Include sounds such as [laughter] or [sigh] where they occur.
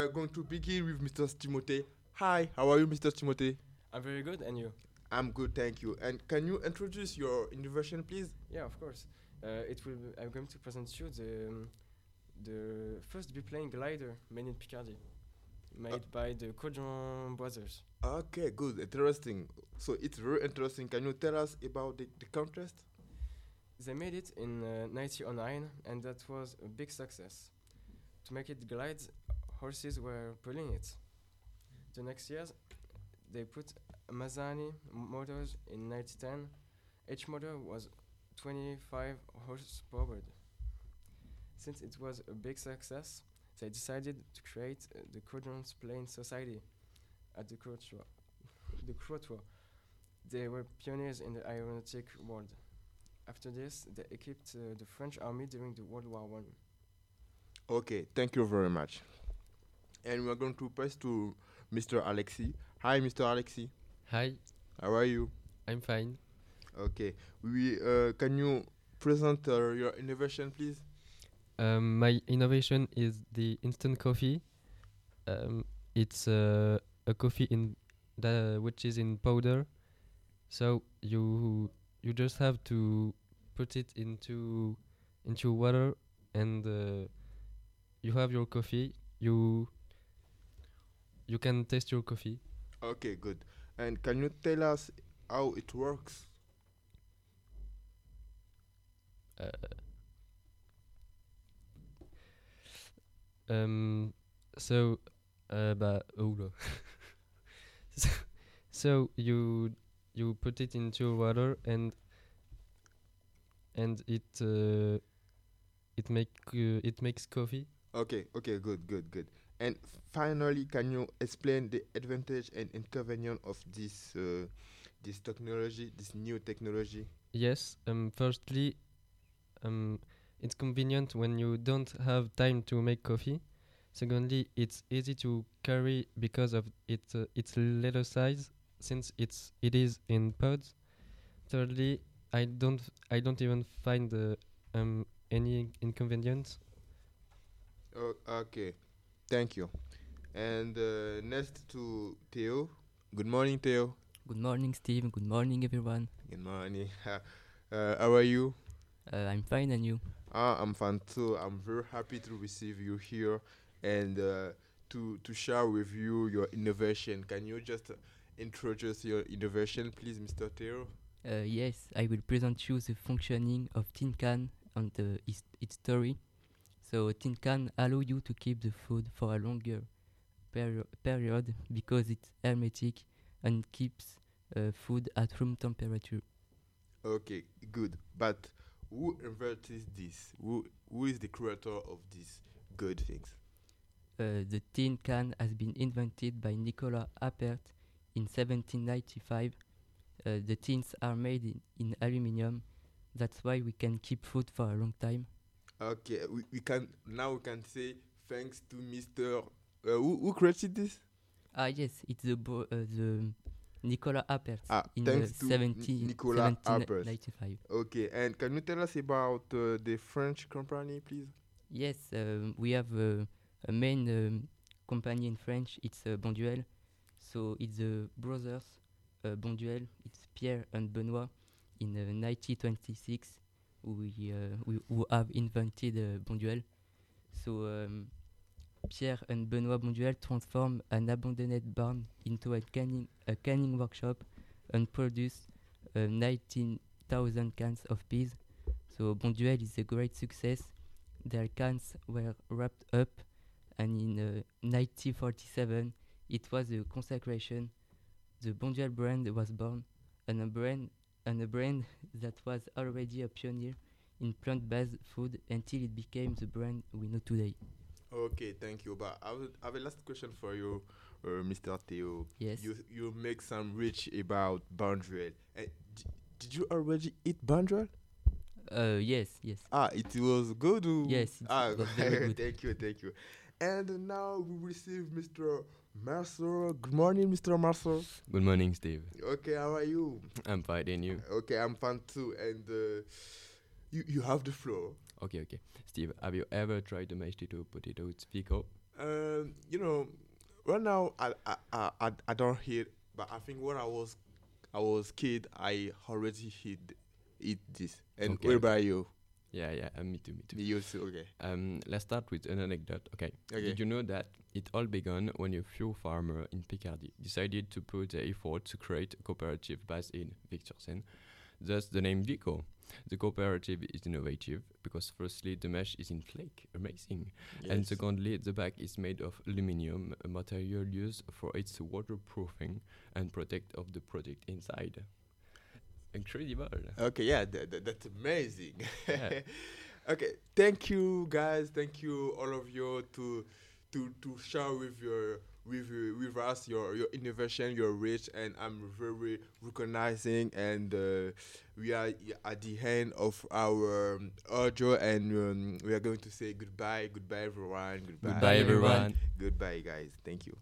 We're going to begin with Mr. Timothée. Hi, how are you, Mr. Timothée? I'm very good, and you? I'm good, thank you. And can you introduce your innovation, please? Yeah, of course. Uh, it will. Be, I'm going to present you the um, the first biplane glider made in Picardy, made Uh. by the Caudron brothers. Okay, good, interesting. So it's very interesting. Can you tell us about the, the contest? They made it in uh, 1909, and that was a big success. To make it glide, horses were pulling it. The next years, they put Anzani m- motors in 1910. Each motor was 25 horsepower. Since it was a big success, they decided to create uh, the Caudron's Plane Society at the Crotoy. the. They were pioneers in the aeronautic world. After this, they equipped uh, the French army during the World War One. Okay, thank you very much. And we're going to pass to Mr. Alexi. Hi, Mr. Alexi. Hi, How are you? I'm fine. Okay. We uh, can you present uh, your innovation, please? Um, my innovation is the instant coffee. Um, it's uh, a coffee in the which is in powder. So you you just have to put it into into water and uh, you have your coffee. You you can taste your coffee. Okay, good. And can you tell us how it works? Uh, um, so, uh, bah, oh [laughs] so, so you you put it into water and and it uh, it make uh, it makes coffee. Okay, okay, good, good, good. And finally, can you explain the advantage and inconvenience of this uh, this technology, this new technology? Yes. Um. Firstly, um, it's convenient when you don't have time to make coffee. Secondly, it's easy to carry because of its uh, its little size, since it's it is in pods. Thirdly, I don't I don't even find uh, um any inconvenience. Oh, okay, thank you. And uh, next to Theo. Good morning, Theo. Good morning, Steve. Good morning, everyone. Good morning. [laughs] uh, how are you? Uh, I'm fine, and you? Ah, I'm fine too. I'm very happy to receive you here and uh, to to share with you your innovation. Can you just uh, introduce your innovation, please, Mr. Theo? Uh, yes, I will present you the functioning of tin can and the, its, its story. So, tin can allow you to keep the food for a longer peri- period because it's hermetic and keeps uh, food at room temperature. Okay, good. But who invented this? Who who is the creator of these good things? Uh, the tin can has been invented by Nicolas Appert in 1795. Uh, the tins are made in, in aluminium. That's why we can keep food for a long time. Okay, we, we can now we can say thanks to Mr. Uh, who, who created this? Ah yes, it's the bo- uh, the Nicolas Appert Ah, in thanks the to 17 Nicolas Appert. 1795. Okay, and can you tell us about uh, the French company, please? Yes, um, we have uh, a main um, company in French. It's uh, Bonduel. So it's the brothers uh, Bonduel. It's Pierre and Benoit in uh, 1926 we, uh, we who have invented uh, Bonduel. So um, Pierre and Benoit Bonduel transform an abandoned barn into a canning a canning workshop and produce uh, 19,000 cans of peas. So Bonduel is a great success. Their cans were wrapped up, and in uh, 1947 it was a consecration. The Bonduel brand was born, and a brand and a brand that was already a pioneer in plant-based food until it became the brand we know today. Okay, thank you. But I will I have a last question for you, uh, Mr. Theo. Yes. You you make some rich about Bonduel. Uh, d- did you already eat Bonduel? Uh, yes, yes. Ah, it was good. Yes, Ah, was [laughs] thank you, thank you. And now we receive Mr. Mercer. Good morning, Mr. Marcel. Good morning, Steve. Okay, how are you? I'm fine, and you? Okay, I'm fine too. And uh, you you have the floor. Okay, okay. Steve, have you ever tried the mashed potato potato with pickle? Um, you know, right now I I, I I I don't hear, but I think when I was I was kid, I already hit eat this. And Okay. what about you? Yeah, yeah, uh, me too, me too. You too, okay. Um, let's start with an anecdote. Okay. Okay. Did you know that it all began when a few farmers in Picardy decided to put the effort to create a cooperative based in Vic-sur-Aisne, thus the name Vico. The cooperative is innovative because firstly the mesh is in flake, amazing, and secondly the bag is made of aluminium, a material used for its waterproofing and protect of the product inside. Incredible. Okay, yeah, that, that, that's amazing. Yeah. [laughs] okay, thank you guys, thank you all of you to to to share with your with with us your your innovation, your reach, and I'm very recognizing. And uh, we are at the end of our um, audio, and um, we are going to say goodbye, goodbye everyone, goodbye, Goodbye everyone. goodbye guys. Thank you.